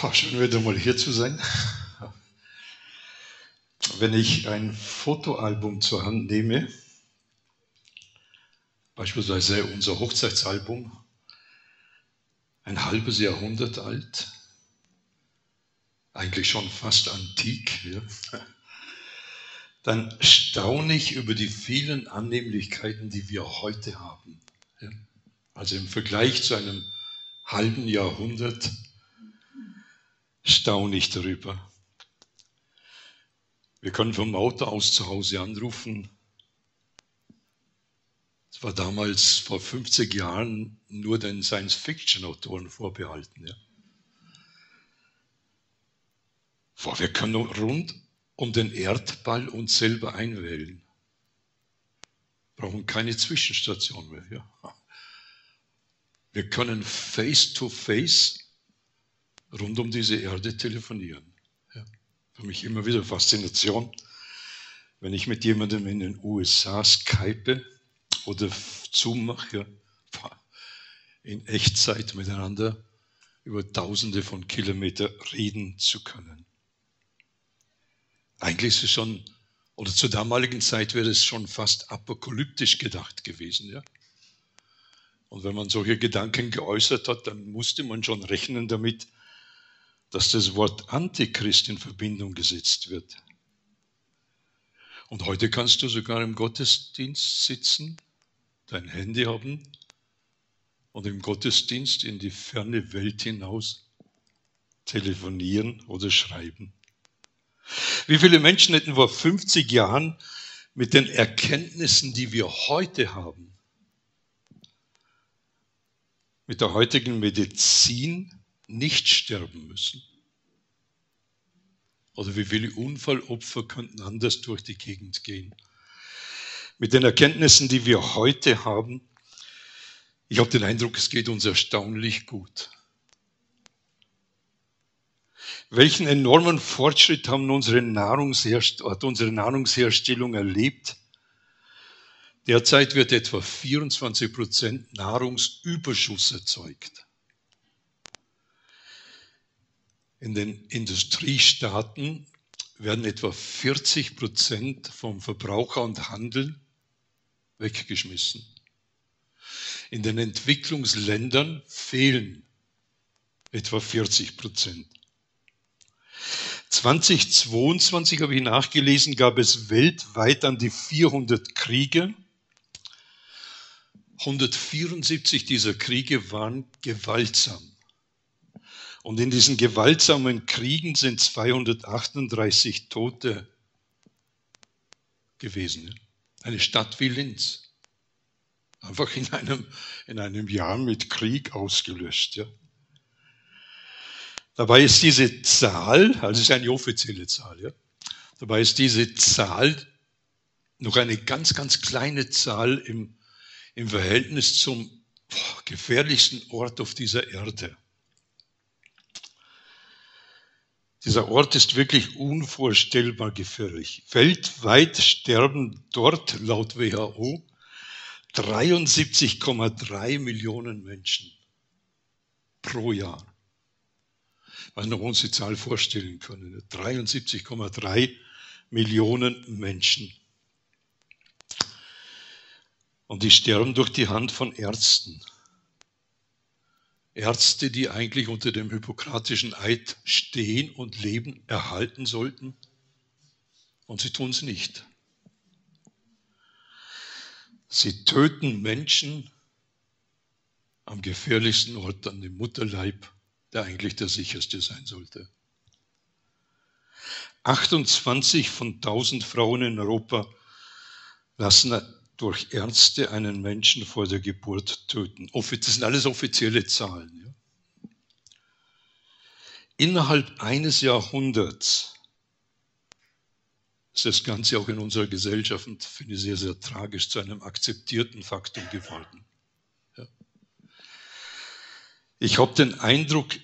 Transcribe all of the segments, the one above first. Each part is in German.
Boah, schön wieder mal hier zu sein. Wenn ich ein Fotoalbum zur Hand nehme, beispielsweise unser Hochzeitsalbum, ein halbes Jahrhundert alt, eigentlich schon fast antik, ja, dann staune ich über die vielen Annehmlichkeiten, die wir heute haben. Ja. Also im Vergleich zu einem halben Jahrhundert staune ich darüber. Wir können vom Auto aus zu Hause anrufen. Es war damals vor 50 Jahren nur den Science-Fiction-Autoren vorbehalten. Ja. Wir können rund um den Erdball uns selber einwählen. Brauchen keine Zwischenstation mehr. Ja. Wir können face-to-face -face rund um diese Erde telefonieren. Ja. Für mich immer wieder Faszination, wenn ich mit jemandem in den USA skype oder Zoom mache, in Echtzeit miteinander über tausende von Kilometern reden zu können. Eigentlich ist es schon, oder zur damaligen Zeit wäre es schon fast apokalyptisch gedacht gewesen. Ja? Und wenn man solche Gedanken geäußert hat, dann musste man schon rechnen damit, dass das Wort Antichrist in Verbindung gesetzt wird. Und heute kannst du sogar im Gottesdienst sitzen, dein Handy haben und im Gottesdienst in die ferne Welt hinaus telefonieren oder schreiben. Wie viele Menschen hätten vor 50 Jahren mit den Erkenntnissen, die wir heute haben, mit der heutigen Medizin nicht sterben müssen? Oder wie viele Unfallopfer könnten anders durch die Gegend gehen? Mit den Erkenntnissen, die wir heute haben, ich habe den Eindruck, es geht uns erstaunlich gut. Welchen enormen Fortschritt haben unsere hat unsere Nahrungsherstellung erlebt? Derzeit wird etwa 24 Prozent Nahrungsüberschuss erzeugt. In den Industriestaaten werden etwa 40 Prozent vom Verbraucher und Handel weggeschmissen. In den Entwicklungsländern fehlen etwa 40 Prozent. 2022 habe ich nachgelesen, gab es weltweit an die 400 Kriege. 174 dieser Kriege waren gewaltsam. Und in diesen gewaltsamen Kriegen sind 238 Tote gewesen. Eine Stadt wie Linz. Einfach in einem, in einem Jahr mit Krieg ausgelöscht. Ja. Dabei ist diese Zahl, also es ist eine offizielle Zahl, ja, dabei ist diese Zahl noch eine ganz, ganz kleine Zahl im, im Verhältnis zum boah, gefährlichsten Ort auf dieser Erde. Dieser Ort ist wirklich unvorstellbar gefährlich. Weltweit sterben dort laut WHO 73,3 Millionen Menschen pro Jahr was wir uns die Zahl vorstellen können. 73,3 Millionen Menschen. Und die sterben durch die Hand von Ärzten. Ärzte, die eigentlich unter dem hippokratischen Eid stehen und Leben erhalten sollten. Und sie tun es nicht. Sie töten Menschen am gefährlichsten Ort, an dem Mutterleib der eigentlich der sicherste sein sollte. 28 von 1000 Frauen in Europa lassen durch Ärzte einen Menschen vor der Geburt töten. Das sind alles offizielle Zahlen. Ja. Innerhalb eines Jahrhunderts ist das Ganze auch in unserer Gesellschaft, finde ich sehr, sehr tragisch, zu einem akzeptierten Faktum geworden. Ja. Ich habe den Eindruck,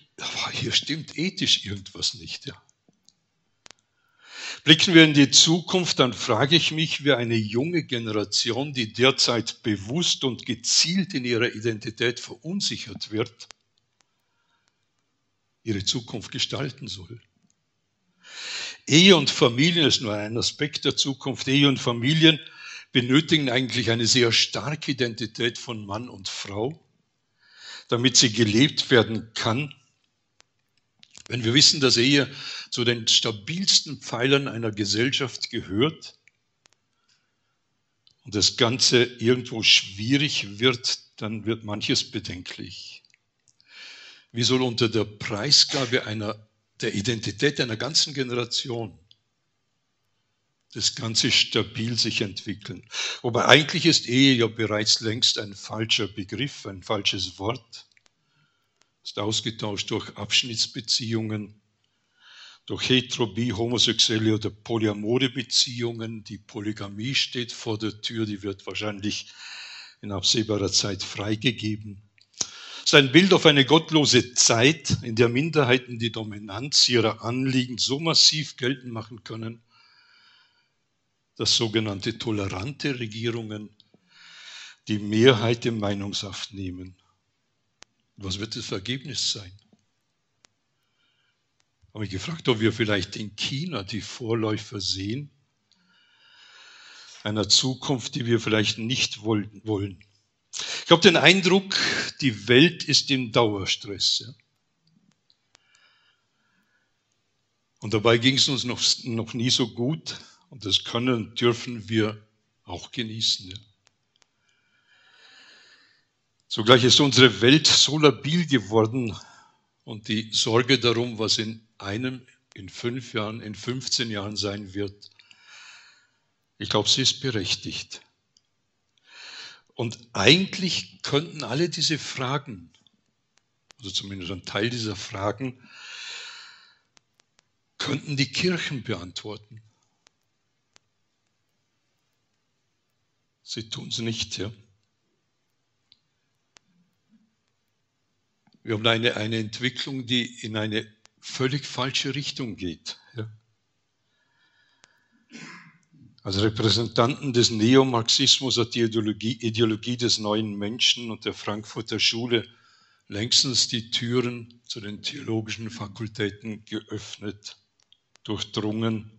hier stimmt ethisch irgendwas nicht. Ja. Blicken wir in die Zukunft, dann frage ich mich, wie eine junge Generation, die derzeit bewusst und gezielt in ihrer Identität verunsichert wird, ihre Zukunft gestalten soll. Ehe und Familien ist nur ein Aspekt der Zukunft. Ehe und Familien benötigen eigentlich eine sehr starke Identität von Mann und Frau, damit sie gelebt werden kann. Wenn wir wissen, dass Ehe zu den stabilsten Pfeilern einer Gesellschaft gehört und das Ganze irgendwo schwierig wird, dann wird manches bedenklich. Wie soll unter der Preisgabe einer, der Identität einer ganzen Generation das Ganze stabil sich entwickeln? Wobei eigentlich ist Ehe ja bereits längst ein falscher Begriff, ein falsches Wort. Ist ausgetauscht durch Abschnittsbeziehungen, durch Heterobie, homosexuelle oder polyamore Beziehungen. Die Polygamie steht vor der Tür, die wird wahrscheinlich in absehbarer Zeit freigegeben. Es ist ein Bild auf eine gottlose Zeit, in der Minderheiten die Dominanz ihrer Anliegen so massiv geltend machen können, dass sogenannte tolerante Regierungen die Mehrheit im Meinungssaft nehmen. Was wird das Ergebnis sein? Habe ich gefragt, ob wir vielleicht in China die Vorläufer sehen, einer Zukunft, die wir vielleicht nicht wollen. Ich habe den Eindruck, die Welt ist im Dauerstress. Ja? Und dabei ging es uns noch, noch nie so gut und das können dürfen wir auch genießen. Ja? Zugleich ist unsere Welt so labil geworden und die Sorge darum, was in einem, in fünf Jahren, in 15 Jahren sein wird, ich glaube, sie ist berechtigt. Und eigentlich könnten alle diese Fragen, also zumindest ein Teil dieser Fragen, könnten die Kirchen beantworten. Sie tun es nicht, ja. Wir haben eine, eine Entwicklung, die in eine völlig falsche Richtung geht. Ja. Als Repräsentanten des Neomarxismus hat die Ideologie, Ideologie des neuen Menschen und der Frankfurter Schule längstens die Türen zu den theologischen Fakultäten geöffnet, durchdrungen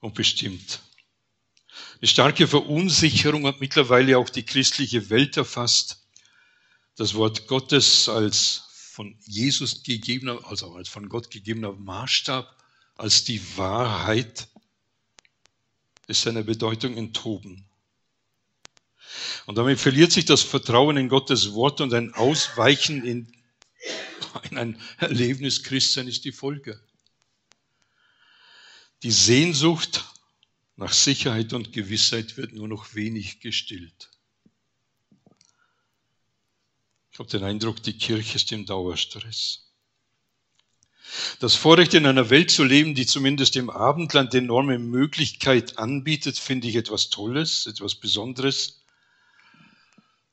und bestimmt. Eine starke Verunsicherung hat mittlerweile auch die christliche Welt erfasst. Das Wort Gottes als von Jesus gegebener, also als von Gott gegebener Maßstab als die Wahrheit ist seiner Bedeutung enthoben. Und damit verliert sich das Vertrauen in Gottes Wort und ein Ausweichen in, in ein Erlebnis Christsein ist die Folge. Die Sehnsucht nach Sicherheit und Gewissheit wird nur noch wenig gestillt. Ich habe den Eindruck, die Kirche ist im Dauerstress. Das Vorrecht, in einer Welt zu leben, die zumindest im Abendland enorme Möglichkeit anbietet, finde ich etwas Tolles, etwas Besonderes.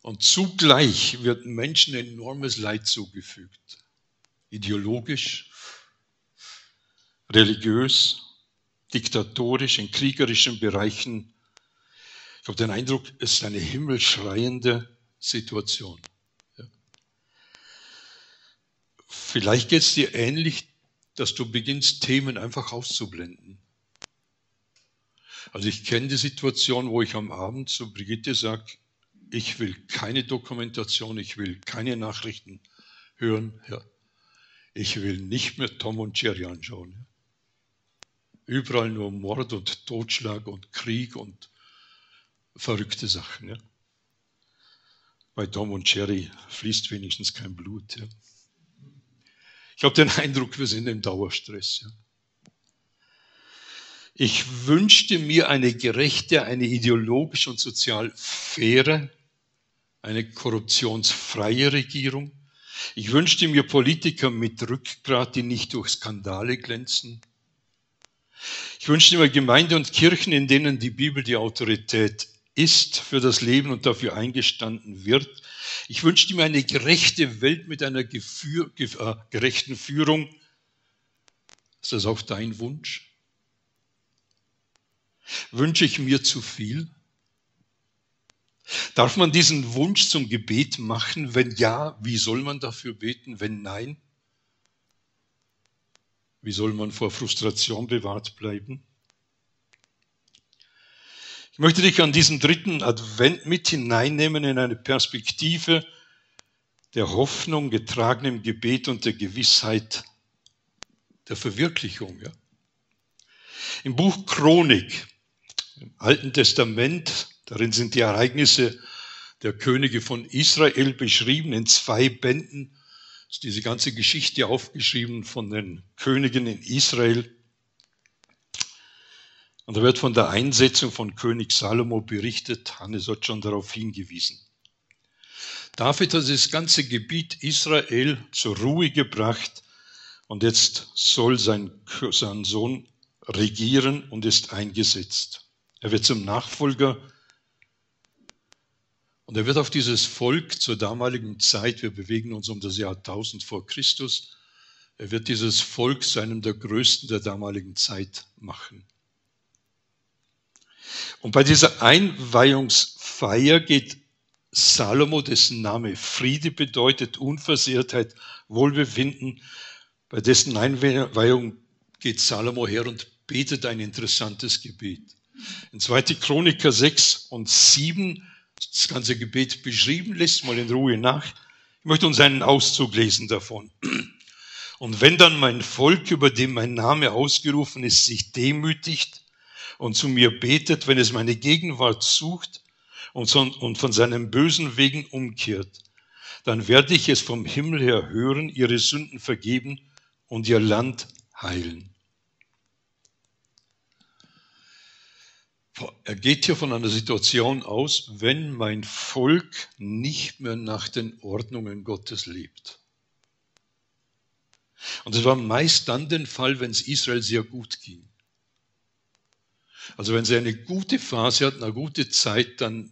Und zugleich wird Menschen enormes Leid zugefügt. Ideologisch, religiös, diktatorisch, in kriegerischen Bereichen. Ich habe den Eindruck, es ist eine himmelschreiende Situation. Vielleicht geht es dir ähnlich, dass du beginnst, Themen einfach auszublenden. Also ich kenne die Situation, wo ich am Abend zu Brigitte sage, ich will keine Dokumentation, ich will keine Nachrichten hören. Ja. Ich will nicht mehr Tom und Jerry anschauen. Überall nur Mord und Totschlag und Krieg und verrückte Sachen. Ja. Bei Tom und Jerry fließt wenigstens kein Blut. Ja. Ich habe den Eindruck, wir sind im Dauerstress. Ja. Ich wünschte mir eine gerechte, eine ideologisch und sozial faire, eine korruptionsfreie Regierung. Ich wünschte mir Politiker mit Rückgrat, die nicht durch Skandale glänzen. Ich wünschte mir Gemeinde und Kirchen, in denen die Bibel die Autorität ist für das Leben und dafür eingestanden wird. Ich wünschte mir eine gerechte Welt mit einer geführ, äh, gerechten Führung. Ist das auch dein Wunsch? Wünsche ich mir zu viel? Darf man diesen Wunsch zum Gebet machen? Wenn ja, wie soll man dafür beten? Wenn nein, wie soll man vor Frustration bewahrt bleiben? Ich möchte dich an diesen dritten Advent mit hineinnehmen in eine Perspektive der Hoffnung, getragen im Gebet und der Gewissheit der Verwirklichung. Ja? Im Buch Chronik, im Alten Testament, darin sind die Ereignisse der Könige von Israel beschrieben in zwei Bänden ist diese ganze Geschichte aufgeschrieben von den Königen in Israel. Und da wird von der Einsetzung von König Salomo berichtet. Hannes hat schon darauf hingewiesen. David hat das ganze Gebiet Israel zur Ruhe gebracht und jetzt soll sein, sein Sohn regieren und ist eingesetzt. Er wird zum Nachfolger und er wird auf dieses Volk zur damaligen Zeit, wir bewegen uns um das Jahr 1000 vor Christus, er wird dieses Volk zu einem der größten der damaligen Zeit machen. Und bei dieser Einweihungsfeier geht Salomo, dessen Name Friede bedeutet, Unversehrtheit, Wohlbefinden, bei dessen Einweihung geht Salomo her und betet ein interessantes Gebet. In 2. Chroniker 6 und 7 das ganze Gebet beschrieben. Lest mal in Ruhe nach. Ich möchte uns einen Auszug lesen davon. Und wenn dann mein Volk, über dem mein Name ausgerufen ist, sich demütigt und zu mir betet, wenn es meine Gegenwart sucht und von seinen bösen Wegen umkehrt, dann werde ich es vom Himmel her hören, ihre Sünden vergeben und ihr Land heilen. Er geht hier von einer Situation aus, wenn mein Volk nicht mehr nach den Ordnungen Gottes lebt. Und es war meist dann der Fall, wenn es Israel sehr gut ging. Also wenn sie eine gute Phase hatten, eine gute Zeit, dann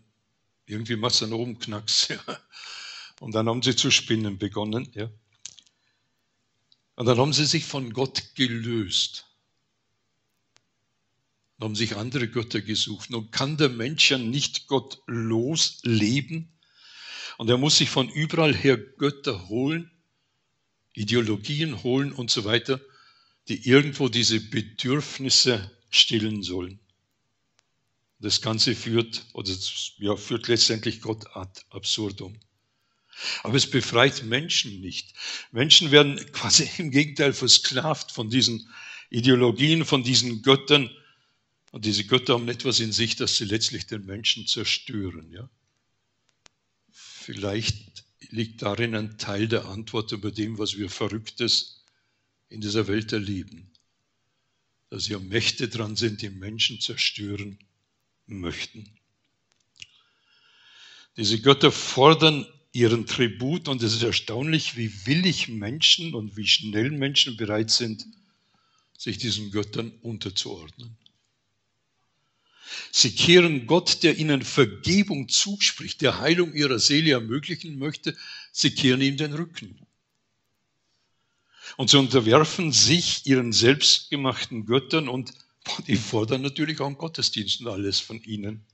irgendwie macht es dann oben Knacks. Ja. Und dann haben sie zu spinnen begonnen. Ja. Und dann haben sie sich von Gott gelöst haben sich andere Götter gesucht. Nun kann der Mensch ja nicht gottlos leben und er muss sich von überall her Götter holen, Ideologien holen und so weiter, die irgendwo diese Bedürfnisse stillen sollen. Das Ganze führt, oder ja, führt letztendlich Gott ad absurdum. Aber es befreit Menschen nicht. Menschen werden quasi im Gegenteil versklavt von diesen Ideologien, von diesen Göttern, und diese Götter haben etwas in sich, dass sie letztlich den Menschen zerstören. Ja? Vielleicht liegt darin ein Teil der Antwort über dem, was wir Verrücktes in dieser Welt erleben. Dass ja Mächte dran sind, die Menschen zerstören möchten. Diese Götter fordern ihren Tribut und es ist erstaunlich, wie willig Menschen und wie schnell Menschen bereit sind, sich diesen Göttern unterzuordnen. Sie kehren Gott, der ihnen Vergebung zuspricht, der Heilung ihrer Seele ermöglichen möchte, sie kehren ihm den Rücken. Und sie unterwerfen sich ihren selbstgemachten Göttern und die fordern natürlich auch einen Gottesdienst und alles von ihnen.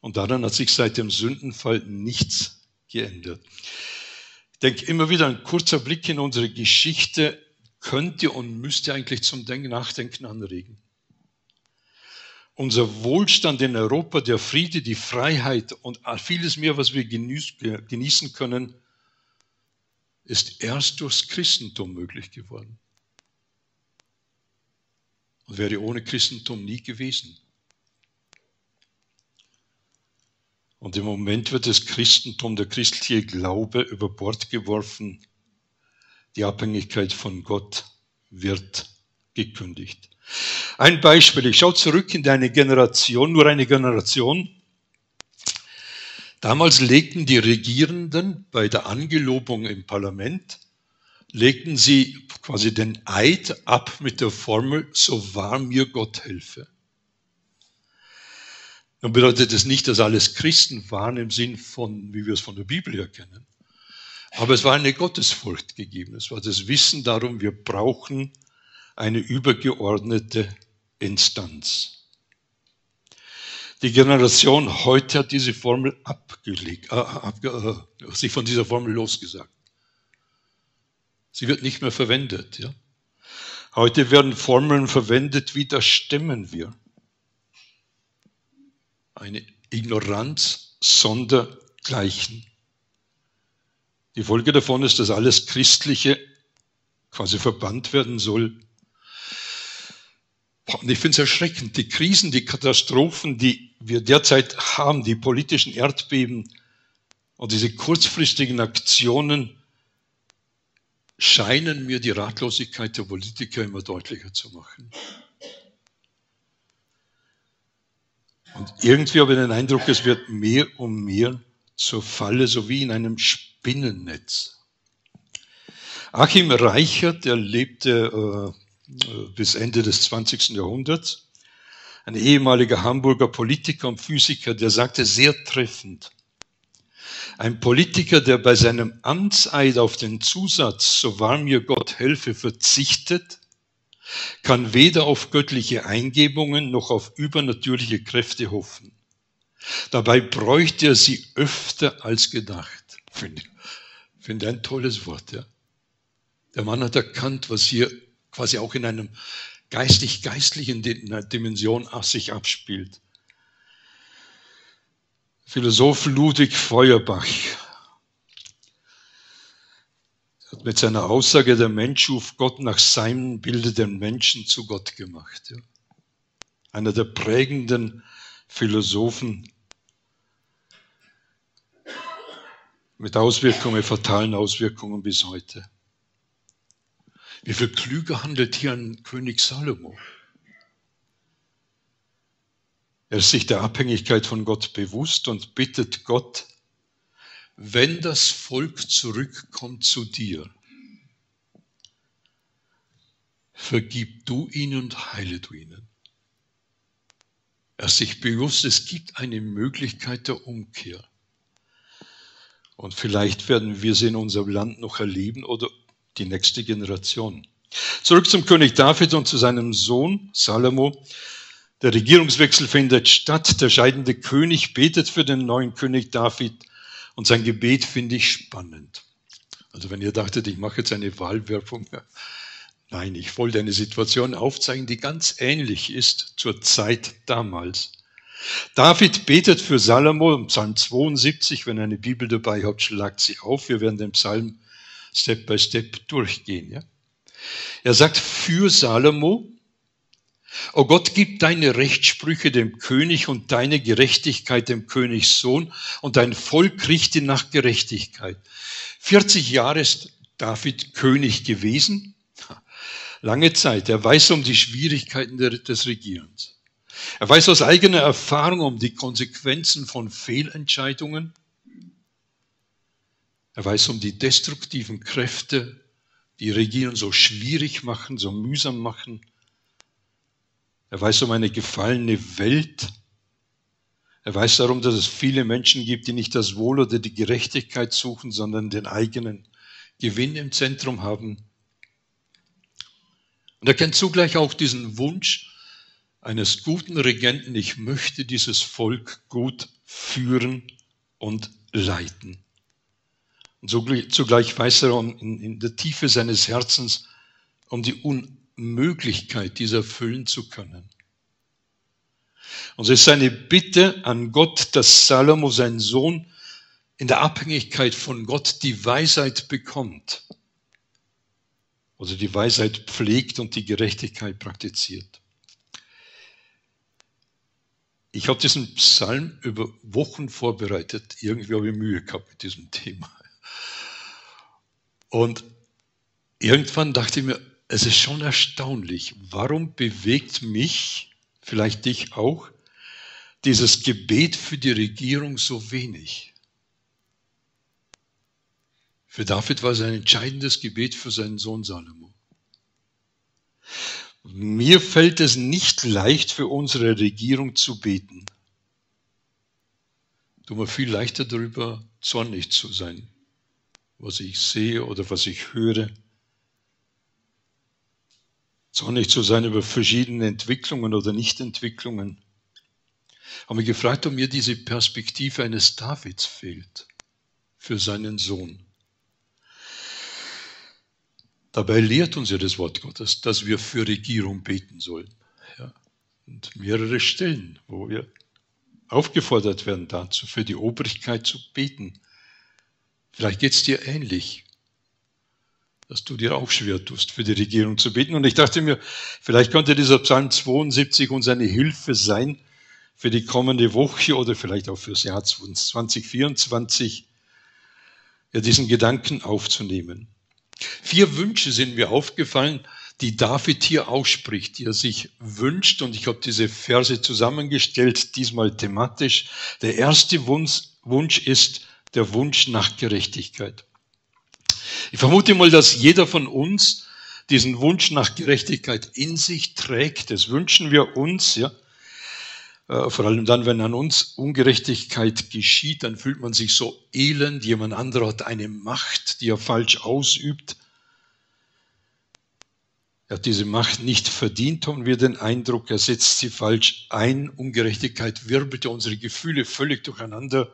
Und daran hat sich seit dem Sündenfall nichts geändert. Ich denke immer wieder ein kurzer Blick in unsere Geschichte könnte und müsste eigentlich zum Nachdenken anregen unser Wohlstand in Europa, der Friede, die Freiheit und vieles mehr, was wir genießen können, ist erst durchs Christentum möglich geworden. Und wäre ohne Christentum nie gewesen. Und im Moment wird das Christentum, der christliche Glaube über Bord geworfen. Die Abhängigkeit von Gott wird gekündigt. Ein Beispiel, ich schaue zurück in deine Generation, nur eine Generation. Damals legten die Regierenden bei der Angelobung im Parlament, legten sie quasi den Eid ab mit der Formel, so wahr mir Gott helfe. Nun bedeutet das nicht, dass alles Christen waren im Sinn von, wie wir es von der Bibel her kennen. Aber es war eine Gottesfurcht gegeben. Es war das Wissen darum, wir brauchen eine übergeordnete Instanz. Die Generation heute hat diese Formel abgelegt, äh, abge, äh, sich von dieser Formel losgesagt. Sie wird nicht mehr verwendet. Ja? Heute werden Formeln verwendet, wie das stemmen wir. Eine Ignoranz sondergleichen. Die Folge davon ist, dass alles Christliche quasi verbannt werden soll. Ich finde es erschreckend, die Krisen, die Katastrophen, die wir derzeit haben, die politischen Erdbeben und diese kurzfristigen Aktionen, scheinen mir die Ratlosigkeit der Politiker immer deutlicher zu machen. Und irgendwie habe ich den Eindruck, es wird mehr und mehr zur Falle, so wie in einem Spinnennetz. Achim Reichert, der lebte äh, bis Ende des 20. Jahrhunderts, ein ehemaliger Hamburger Politiker und Physiker, der sagte sehr treffend, ein Politiker, der bei seinem Amtseid auf den Zusatz, so wahr mir Gott helfe, verzichtet, kann weder auf göttliche Eingebungen noch auf übernatürliche Kräfte hoffen. Dabei bräuchte er sie öfter als gedacht. Finde finde ein tolles Wort. Ja. Der Mann hat erkannt, was hier quasi auch in einem geistig-geistlichen Dimension sich abspielt. Philosoph Ludwig Feuerbach hat mit seiner Aussage, der Mensch schuf Gott nach seinem Bilde den Menschen zu Gott gemacht. Ja. Einer der prägenden Philosophen mit Auswirkungen, fatalen Auswirkungen bis heute. Wie viel klüger handelt hier ein König Salomo? Er ist sich der Abhängigkeit von Gott bewusst und bittet Gott, wenn das Volk zurückkommt zu dir, vergib du ihnen und heile du ihnen. Er ist sich bewusst, es gibt eine Möglichkeit der Umkehr. Und vielleicht werden wir sie in unserem Land noch erleben oder die nächste Generation. Zurück zum König David und zu seinem Sohn Salomo. Der Regierungswechsel findet statt. Der scheidende König betet für den neuen König David und sein Gebet finde ich spannend. Also wenn ihr dachtet, ich mache jetzt eine Wahlwerbung, nein, ich wollte eine Situation aufzeigen, die ganz ähnlich ist zur Zeit damals. David betet für Salomo im Psalm 72. Wenn ihr eine Bibel dabei habt, schlagt sie auf. Wir werden den Psalm Step by Step durchgehen. Ja? Er sagt für Salomo, O Gott, gib deine Rechtssprüche dem König und deine Gerechtigkeit dem Königssohn und dein Volk richte nach Gerechtigkeit. 40 Jahre ist David König gewesen. Lange Zeit. Er weiß um die Schwierigkeiten des Regierens. Er weiß aus eigener Erfahrung um die Konsequenzen von Fehlentscheidungen. Er weiß um die destruktiven Kräfte, die Regieren so schwierig machen, so mühsam machen. Er weiß um eine gefallene Welt. Er weiß darum, dass es viele Menschen gibt, die nicht das Wohl oder die Gerechtigkeit suchen, sondern den eigenen Gewinn im Zentrum haben. Und er kennt zugleich auch diesen Wunsch eines guten Regenten, ich möchte dieses Volk gut führen und leiten. Und zugleich weiß er in, in der Tiefe seines Herzens um die Un Möglichkeit, dies erfüllen zu können. Und es ist seine Bitte an Gott, dass Salomo, sein Sohn, in der Abhängigkeit von Gott die Weisheit bekommt. Oder die Weisheit pflegt und die Gerechtigkeit praktiziert. Ich habe diesen Psalm über Wochen vorbereitet. Irgendwie habe ich Mühe gehabt mit diesem Thema. Und irgendwann dachte ich mir, es ist schon erstaunlich, warum bewegt mich, vielleicht dich auch, dieses Gebet für die Regierung so wenig. Für David war es ein entscheidendes Gebet für seinen Sohn Salomo. Mir fällt es nicht leicht, für unsere Regierung zu beten. Tut mir viel leichter darüber, zornig zu sein, was ich sehe oder was ich höre zornig zu sein über verschiedene Entwicklungen oder Nichtentwicklungen. Habe mich gefragt, ob mir diese Perspektive eines Davids fehlt für seinen Sohn. Dabei lehrt uns ja das Wort Gottes, dass wir für Regierung beten sollen. Ja. Und mehrere Stellen, wo wir aufgefordert werden dazu, für die Obrigkeit zu beten. Vielleicht geht es dir ähnlich, dass du dir auch schwer tust, für die Regierung zu beten. Und ich dachte mir, vielleicht könnte dieser Psalm 72 uns eine Hilfe sein für die kommende Woche oder vielleicht auch fürs Jahr 2024, ja, diesen Gedanken aufzunehmen. Vier Wünsche sind mir aufgefallen, die David hier ausspricht, die er sich wünscht. Und ich habe diese Verse zusammengestellt, diesmal thematisch. Der erste Wunsch, Wunsch ist der Wunsch nach Gerechtigkeit. Ich vermute mal, dass jeder von uns diesen Wunsch nach Gerechtigkeit in sich trägt. Das wünschen wir uns, ja. Äh, vor allem dann, wenn an uns Ungerechtigkeit geschieht, dann fühlt man sich so elend. Jemand anderer hat eine Macht, die er falsch ausübt. Er hat diese Macht nicht verdient, haben wir den Eindruck, er setzt sie falsch ein. Ungerechtigkeit wirbelt unsere Gefühle völlig durcheinander.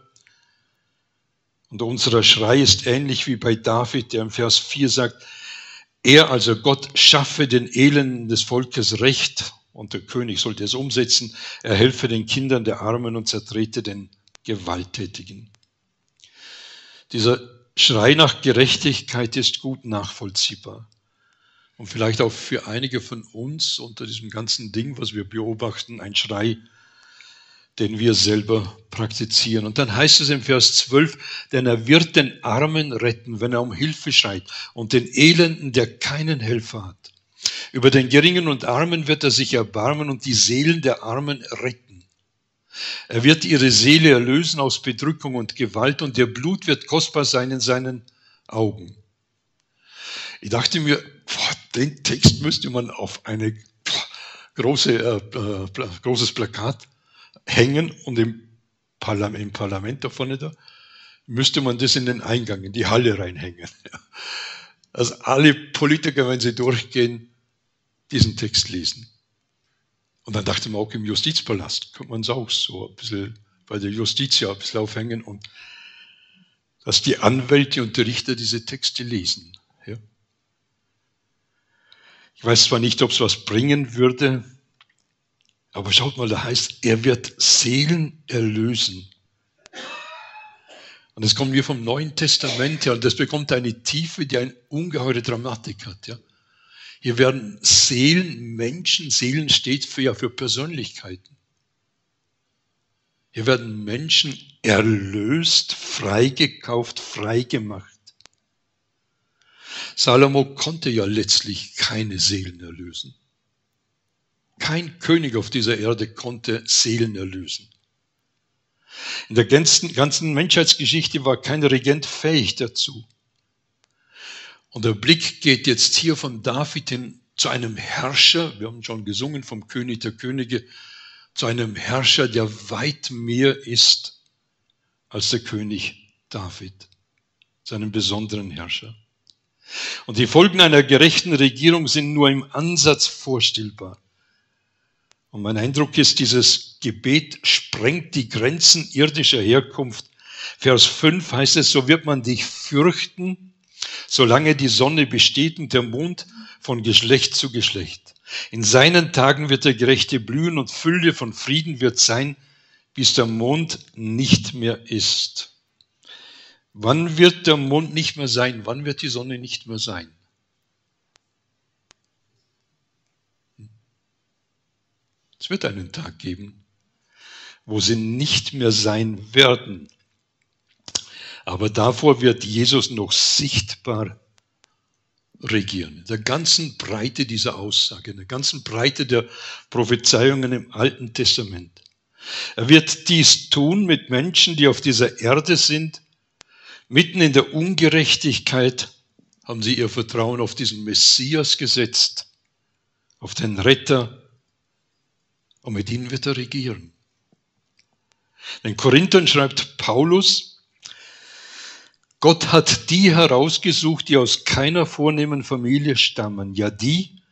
Und unser Schrei ist ähnlich wie bei David, der im Vers 4 sagt, er, also Gott, schaffe den Elenden des Volkes Recht und der König sollte es umsetzen. Er helfe den Kindern der Armen und zertrete den Gewalttätigen. Dieser Schrei nach Gerechtigkeit ist gut nachvollziehbar. Und vielleicht auch für einige von uns unter diesem ganzen Ding, was wir beobachten, ein Schrei, den wir selber praktizieren. Und dann heißt es im Vers 12, denn er wird den Armen retten, wenn er um Hilfe schreit, und den Elenden, der keinen Helfer hat. Über den Geringen und Armen wird er sich erbarmen und die Seelen der Armen retten. Er wird ihre Seele erlösen aus Bedrückung und Gewalt und ihr Blut wird kostbar sein in seinen Augen. Ich dachte mir, boah, den Text müsste man auf eine große, äh, äh, großes Plakat hängen und im Parlament, im Parlament da vorne da, müsste man das in den Eingang, in die Halle reinhängen. Also alle Politiker, wenn sie durchgehen, diesen Text lesen. Und dann dachte man auch im Justizpalast, könnte man es auch so ein bisschen bei der Justiz ja ein bisschen aufhängen und dass die Anwälte und die Richter diese Texte lesen. Ja. Ich weiß zwar nicht, ob es was bringen würde, aber schaut mal, da heißt, er wird Seelen erlösen. Und das kommt mir vom Neuen Testament her und das bekommt eine Tiefe, die eine ungeheure Dramatik hat. Ja. Hier werden Seelen, Menschen, Seelen steht für, ja für Persönlichkeiten. Hier werden Menschen erlöst, freigekauft, freigemacht. Salomo konnte ja letztlich keine Seelen erlösen. Kein König auf dieser Erde konnte Seelen erlösen. In der ganzen, Menschheitsgeschichte war kein Regent fähig dazu. Und der Blick geht jetzt hier von David hin zu einem Herrscher, wir haben schon gesungen vom König der Könige, zu einem Herrscher, der weit mehr ist als der König David, seinem besonderen Herrscher. Und die Folgen einer gerechten Regierung sind nur im Ansatz vorstellbar. Und mein Eindruck ist, dieses Gebet sprengt die Grenzen irdischer Herkunft. Vers 5 heißt es, so wird man dich fürchten, solange die Sonne besteht und der Mond von Geschlecht zu Geschlecht. In seinen Tagen wird der Gerechte blühen und Fülle von Frieden wird sein, bis der Mond nicht mehr ist. Wann wird der Mond nicht mehr sein? Wann wird die Sonne nicht mehr sein? Es wird einen Tag geben, wo sie nicht mehr sein werden. Aber davor wird Jesus noch sichtbar regieren. In der ganzen Breite dieser Aussage, in der ganzen Breite der Prophezeiungen im Alten Testament. Er wird dies tun mit Menschen, die auf dieser Erde sind. Mitten in der Ungerechtigkeit haben sie ihr Vertrauen auf diesen Messias gesetzt, auf den Retter. Und mit ihnen wird er regieren. Den Korinthern schreibt Paulus, Gott hat die herausgesucht, die aus keiner vornehmen Familie stammen. Ja, die,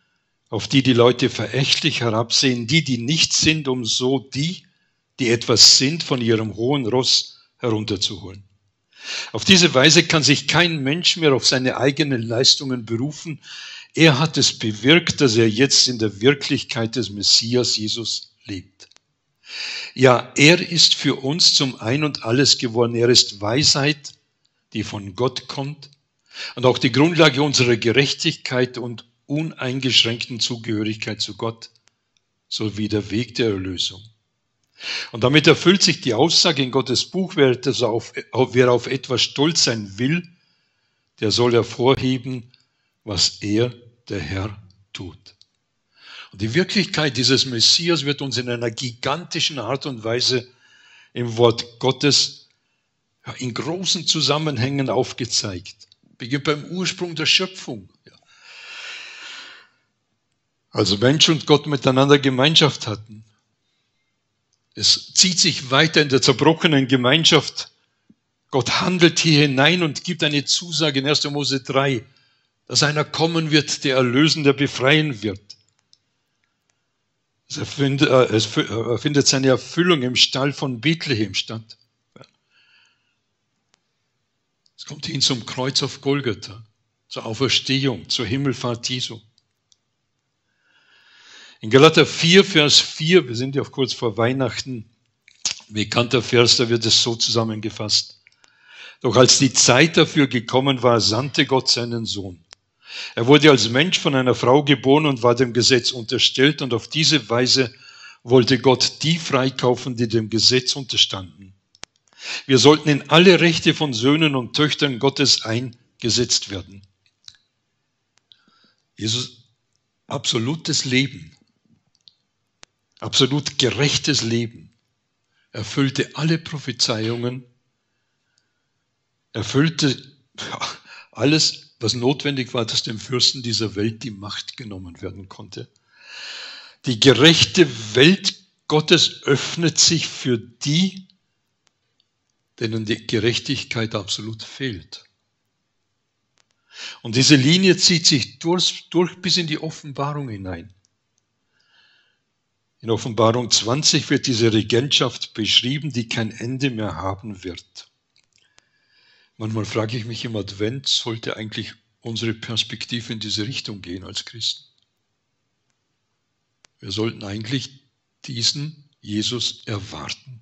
auf die die Leute verächtlich herabsehen, die, die nicht sind, um so die, die etwas sind, von ihrem hohen Ross herunterzuholen. Auf diese Weise kann sich kein Mensch mehr auf seine eigenen Leistungen berufen. Er hat es bewirkt, dass er jetzt in der Wirklichkeit des Messias Jesus lebt. Ja, er ist für uns zum Ein und alles geworden. Er ist Weisheit, die von Gott kommt und auch die Grundlage unserer Gerechtigkeit und uneingeschränkten Zugehörigkeit zu Gott sowie der Weg der Erlösung. Und damit erfüllt sich die Aussage in Gottes Buch, wer, auf, wer auf etwas stolz sein will, der soll hervorheben, was er, der Herr, tut. Und die Wirklichkeit dieses Messias wird uns in einer gigantischen Art und Weise im Wort Gottes in großen Zusammenhängen aufgezeigt. Beginnt beim Ursprung der Schöpfung. Also Mensch und Gott miteinander Gemeinschaft hatten. Es zieht sich weiter in der zerbrochenen Gemeinschaft. Gott handelt hier hinein und gibt eine Zusage in 1. Mose 3, dass einer kommen wird, der erlösen, der befreien wird. Es findet, äh, es findet seine Erfüllung im Stall von Bethlehem statt. Es kommt hin zum Kreuz auf Golgatha, zur Auferstehung, zur Himmelfahrt Jesu. In Galater 4, Vers 4, wir sind ja kurz vor Weihnachten, bekannter Vers, da wird es so zusammengefasst. Doch als die Zeit dafür gekommen war, sandte Gott seinen Sohn. Er wurde als Mensch von einer Frau geboren und war dem Gesetz unterstellt und auf diese Weise wollte Gott die freikaufen, die dem Gesetz unterstanden. Wir sollten in alle Rechte von Söhnen und Töchtern Gottes eingesetzt werden. Jesus, absolutes Leben absolut gerechtes Leben, erfüllte alle Prophezeiungen, erfüllte alles, was notwendig war, dass dem Fürsten dieser Welt die Macht genommen werden konnte. Die gerechte Welt Gottes öffnet sich für die, denen die Gerechtigkeit absolut fehlt. Und diese Linie zieht sich durch, durch bis in die Offenbarung hinein. In Offenbarung 20 wird diese Regentschaft beschrieben, die kein Ende mehr haben wird. Manchmal frage ich mich im Advent, sollte eigentlich unsere Perspektive in diese Richtung gehen als Christen? Wir sollten eigentlich diesen Jesus erwarten.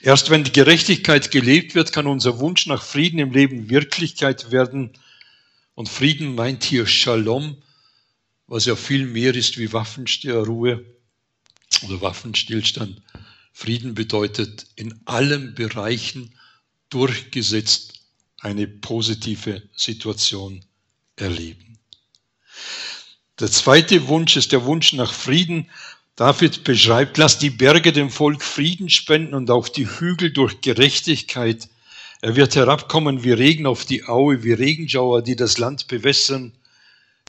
Erst wenn die Gerechtigkeit gelebt wird, kann unser Wunsch nach Frieden im Leben Wirklichkeit werden. Und Frieden meint hier Shalom, was ja viel mehr ist wie Waffenruhe oder Waffenstillstand. Frieden bedeutet in allen Bereichen durchgesetzt eine positive Situation erleben. Der zweite Wunsch ist der Wunsch nach Frieden. David beschreibt, lass die Berge dem Volk Frieden spenden und auch die Hügel durch Gerechtigkeit. Er wird herabkommen wie Regen auf die Aue, wie Regenschauer, die das Land bewässern.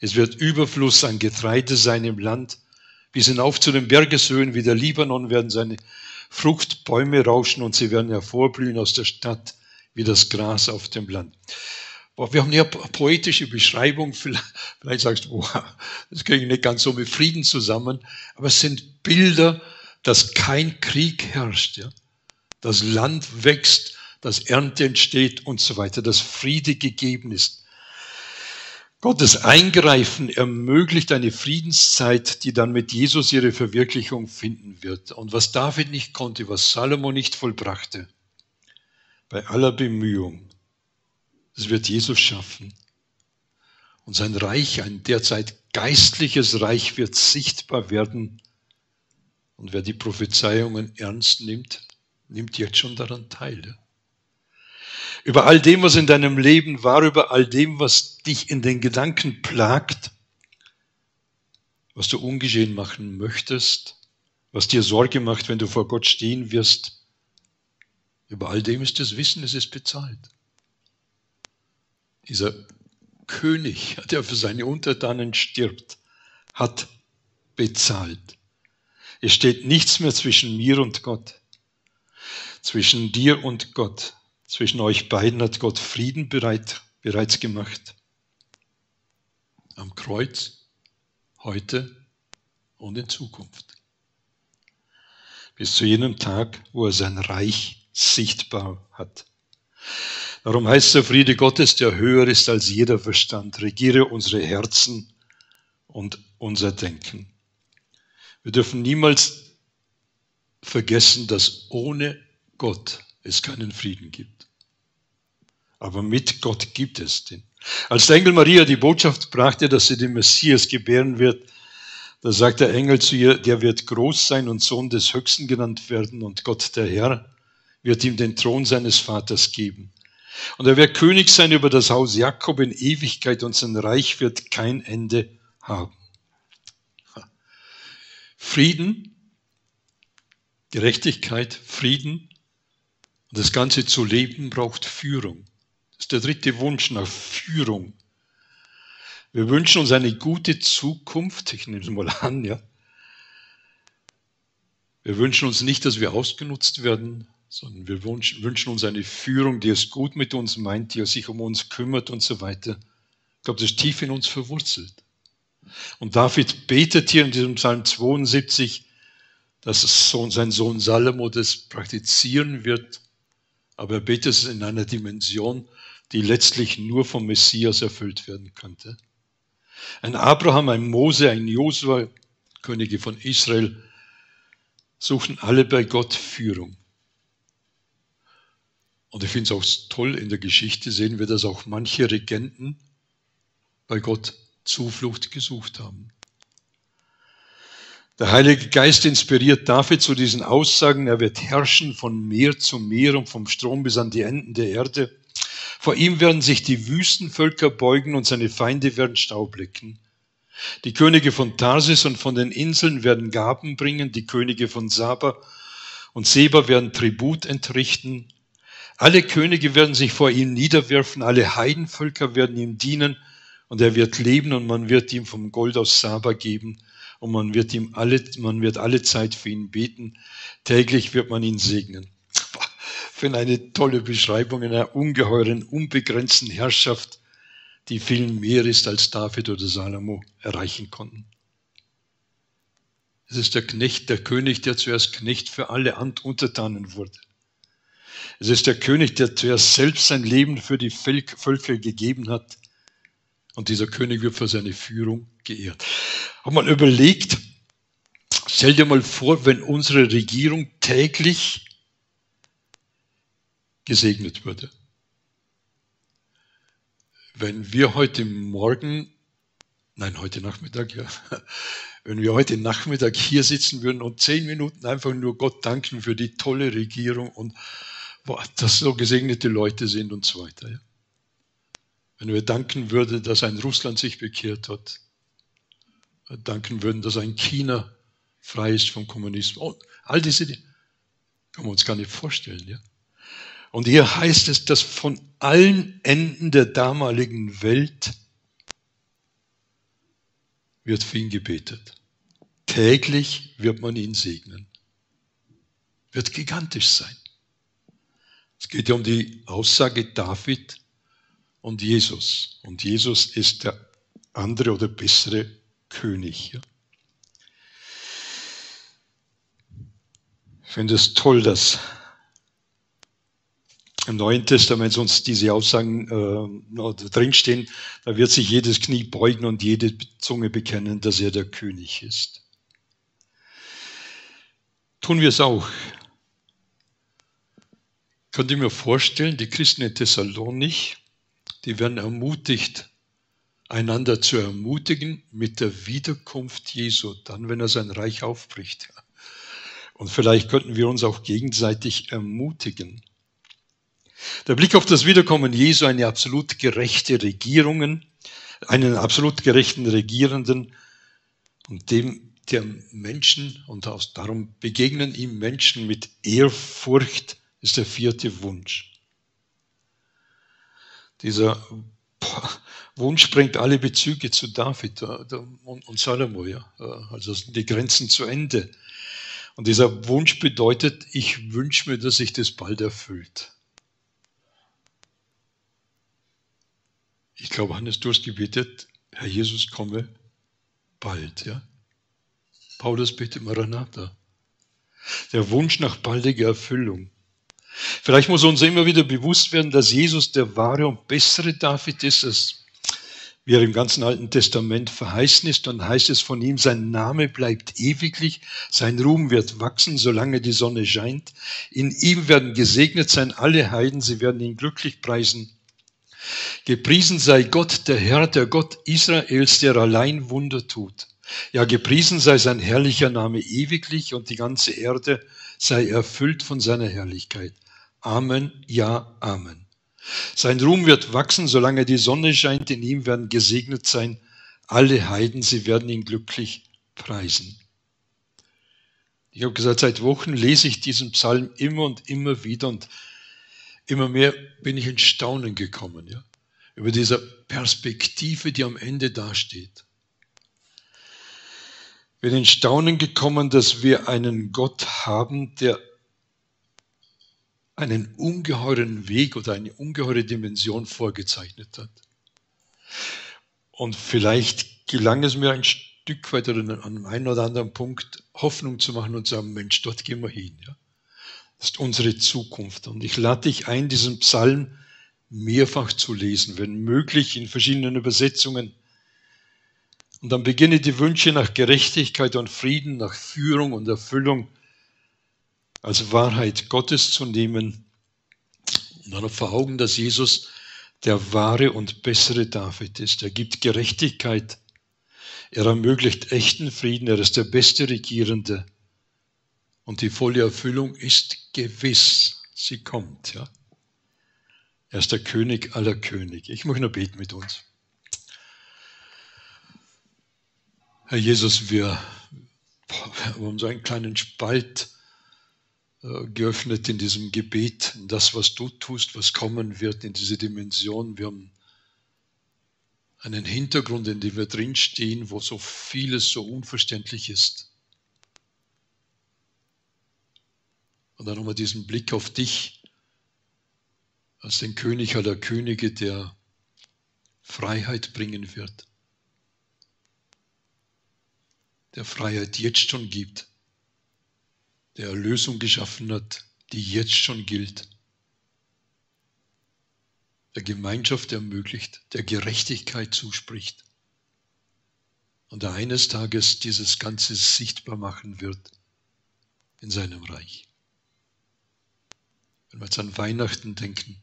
Es wird Überfluss an Getreide sein im Land bis hinauf zu den Bergeshöhen wie der Libanon werden seine Fruchtbäume rauschen und sie werden hervorblühen aus der Stadt wie das Gras auf dem Land. Wir haben eine poetische Beschreibung, vielleicht, sagst du, das kriege ich nicht ganz so mit Frieden zusammen, aber es sind Bilder, dass kein Krieg herrscht, ja? das Land wächst, dass Ernte entsteht und so weiter, dass Friede gegeben ist. Gottes Eingreifen ermöglicht eine Friedenszeit, die dann mit Jesus ihre Verwirklichung finden wird. Und was David nicht konnte, was Salomo nicht vollbrachte, bei aller Bemühung, das wird Jesus schaffen. Und sein Reich, ein derzeit geistliches Reich, wird sichtbar werden. Und wer die Prophezeiungen ernst nimmt, nimmt jetzt schon daran teil über all dem, was in deinem Leben war, über all dem, was dich in den Gedanken plagt, was du ungeschehen machen möchtest, was dir Sorge macht, wenn du vor Gott stehen wirst. Über all dem ist das Wissen, es ist bezahlt. Dieser König, der für seine Untertanen stirbt, hat bezahlt. Es steht nichts mehr zwischen mir und Gott, zwischen dir und Gott. Zwischen euch beiden hat Gott Frieden bereit, bereits gemacht. Am Kreuz, heute und in Zukunft. bis zu jenem Tag, wo er sein Reich sichtbar hat. Darum heißt der Friede Gottes, der höher ist als jeder Verstand, regiere unsere Herzen und unser Denken. Wir dürfen niemals vergessen, dass ohne Gott es keinen Frieden gibt. Aber mit Gott gibt es den. Als der Engel Maria die Botschaft brachte, dass sie den Messias gebären wird, da sagt der Engel zu ihr, der wird groß sein und Sohn des Höchsten genannt werden und Gott der Herr wird ihm den Thron seines Vaters geben. Und er wird König sein über das Haus Jakob in Ewigkeit und sein Reich wird kein Ende haben. Frieden, Gerechtigkeit, Frieden und das Ganze zu leben braucht Führung. Das ist der dritte Wunsch nach Führung. Wir wünschen uns eine gute Zukunft, ich nehme es mal an, ja. Wir wünschen uns nicht, dass wir ausgenutzt werden, sondern wir wünschen uns eine Führung, die es gut mit uns meint, die sich um uns kümmert und so weiter. Ich glaube, das ist tief in uns verwurzelt. Und David betet hier in diesem Psalm 72, dass sein Sohn Salomo das praktizieren wird, aber er betet es in einer Dimension, die letztlich nur vom Messias erfüllt werden könnte. Ein Abraham, ein Mose, ein Josua, Könige von Israel, suchen alle bei Gott Führung. Und ich finde es auch toll, in der Geschichte sehen wir, dass auch manche Regenten bei Gott Zuflucht gesucht haben. Der Heilige Geist inspiriert David zu diesen Aussagen, er wird herrschen von Meer zu Meer und vom Strom bis an die Enden der Erde. Vor ihm werden sich die Wüstenvölker beugen und seine Feinde werden Staub lecken. Die Könige von Tarsis und von den Inseln werden Gaben bringen, die Könige von Saba und Seba werden Tribut entrichten. Alle Könige werden sich vor ihm niederwerfen, alle Heidenvölker werden ihm dienen und er wird leben und man wird ihm vom Gold aus Saba geben und man wird ihm alle, man wird alle Zeit für ihn beten. Täglich wird man ihn segnen für eine tolle Beschreibung einer ungeheuren, unbegrenzten Herrschaft, die viel mehr ist, als David oder Salomo erreichen konnten. Es ist der Knecht, der König, der zuerst Knecht für alle Untertanen wurde. Es ist der König, der zuerst selbst sein Leben für die Völker gegeben hat. Und dieser König wird für seine Führung geehrt. Hat man überlegt, stell dir mal vor, wenn unsere Regierung täglich gesegnet würde. Wenn wir heute Morgen, nein, heute Nachmittag, ja, wenn wir heute Nachmittag hier sitzen würden und zehn Minuten einfach nur Gott danken für die tolle Regierung und boah, dass so gesegnete Leute sind und so weiter. Ja. Wenn wir danken würden, dass ein Russland sich bekehrt hat, danken würden, dass ein China frei ist vom Kommunismus, all diese Dinge, können wir uns gar nicht vorstellen. Ja. Und hier heißt es, dass von allen Enden der damaligen Welt wird für ihn gebetet. Täglich wird man ihn segnen. Wird gigantisch sein. Es geht ja um die Aussage David und Jesus. Und Jesus ist der andere oder bessere König. Ich finde es toll, dass im Neuen Testament uns diese Aussagen äh, drinstehen, da wird sich jedes Knie beugen und jede Zunge bekennen, dass er der König ist. Tun wir es auch. Könnt ihr mir vorstellen, die Christen in Thessalonich, die werden ermutigt, einander zu ermutigen mit der Wiederkunft Jesu, dann, wenn er sein Reich aufbricht. Und vielleicht könnten wir uns auch gegenseitig ermutigen. Der Blick auf das Wiederkommen Jesu, eine absolut gerechte Regierung, einen absolut gerechten Regierenden und dem der Menschen, und darum begegnen ihm Menschen mit Ehrfurcht, ist der vierte Wunsch. Dieser Wunsch bringt alle Bezüge zu David und Salomo, ja. Also sind die Grenzen zu Ende. Und dieser Wunsch bedeutet, ich wünsche mir, dass sich das bald erfüllt. Ich glaube, Hannes, du hast gebetet, Herr Jesus, komme bald. Ja? Paulus betet Maranatha. der Wunsch nach baldiger Erfüllung. Vielleicht muss uns immer wieder bewusst werden, dass Jesus der wahre und bessere David ist, als wie er im ganzen Alten Testament verheißen ist. Dann heißt es von ihm, sein Name bleibt ewiglich, sein Ruhm wird wachsen, solange die Sonne scheint. In ihm werden gesegnet sein alle Heiden, sie werden ihn glücklich preisen. Gepriesen sei Gott, der Herr, der Gott Israels, der allein Wunder tut. Ja, gepriesen sei sein herrlicher Name ewiglich und die ganze Erde sei erfüllt von seiner Herrlichkeit. Amen, ja, Amen. Sein Ruhm wird wachsen, solange die Sonne scheint, in ihm werden gesegnet sein alle Heiden, sie werden ihn glücklich preisen. Ich habe gesagt, seit Wochen lese ich diesen Psalm immer und immer wieder und immer mehr bin ich in Staunen gekommen, ja, über diese Perspektive, die am Ende dasteht bin in Staunen gekommen, dass wir einen Gott haben, der einen ungeheuren Weg oder eine ungeheure Dimension vorgezeichnet hat. Und vielleicht gelang es mir ein Stück weit oder an einem oder anderen Punkt Hoffnung zu machen und zu sagen, Mensch, dort gehen wir hin. Ja? Das ist unsere Zukunft. Und ich lade dich ein, diesen Psalm mehrfach zu lesen, wenn möglich in verschiedenen Übersetzungen und dann beginne die Wünsche nach Gerechtigkeit und Frieden, nach Führung und Erfüllung als Wahrheit Gottes zu nehmen. Und dann vor Augen, dass Jesus der wahre und bessere David ist. Er gibt Gerechtigkeit. Er ermöglicht echten Frieden. Er ist der beste Regierende. Und die volle Erfüllung ist gewiss. Sie kommt, ja. Er ist der König aller Könige. Ich möchte nur beten mit uns. Herr Jesus, wir haben so einen kleinen Spalt geöffnet in diesem Gebet, das, was du tust, was kommen wird, in diese Dimension. Wir haben einen Hintergrund, in dem wir drinstehen, wo so vieles so unverständlich ist. Und dann haben wir diesen Blick auf dich als den König aller Könige, der Freiheit bringen wird der Freiheit jetzt schon gibt, der Erlösung geschaffen hat, die jetzt schon gilt, der Gemeinschaft ermöglicht, der Gerechtigkeit zuspricht und der eines Tages dieses Ganze sichtbar machen wird in seinem Reich. Wenn wir jetzt an Weihnachten denken,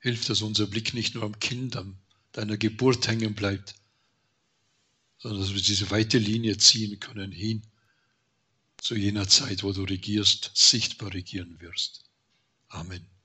hilft, dass unser Blick nicht nur am Kind, an deiner Geburt hängen bleibt, sondern dass wir diese weite Linie ziehen können hin zu jener Zeit, wo du regierst, sichtbar regieren wirst. Amen.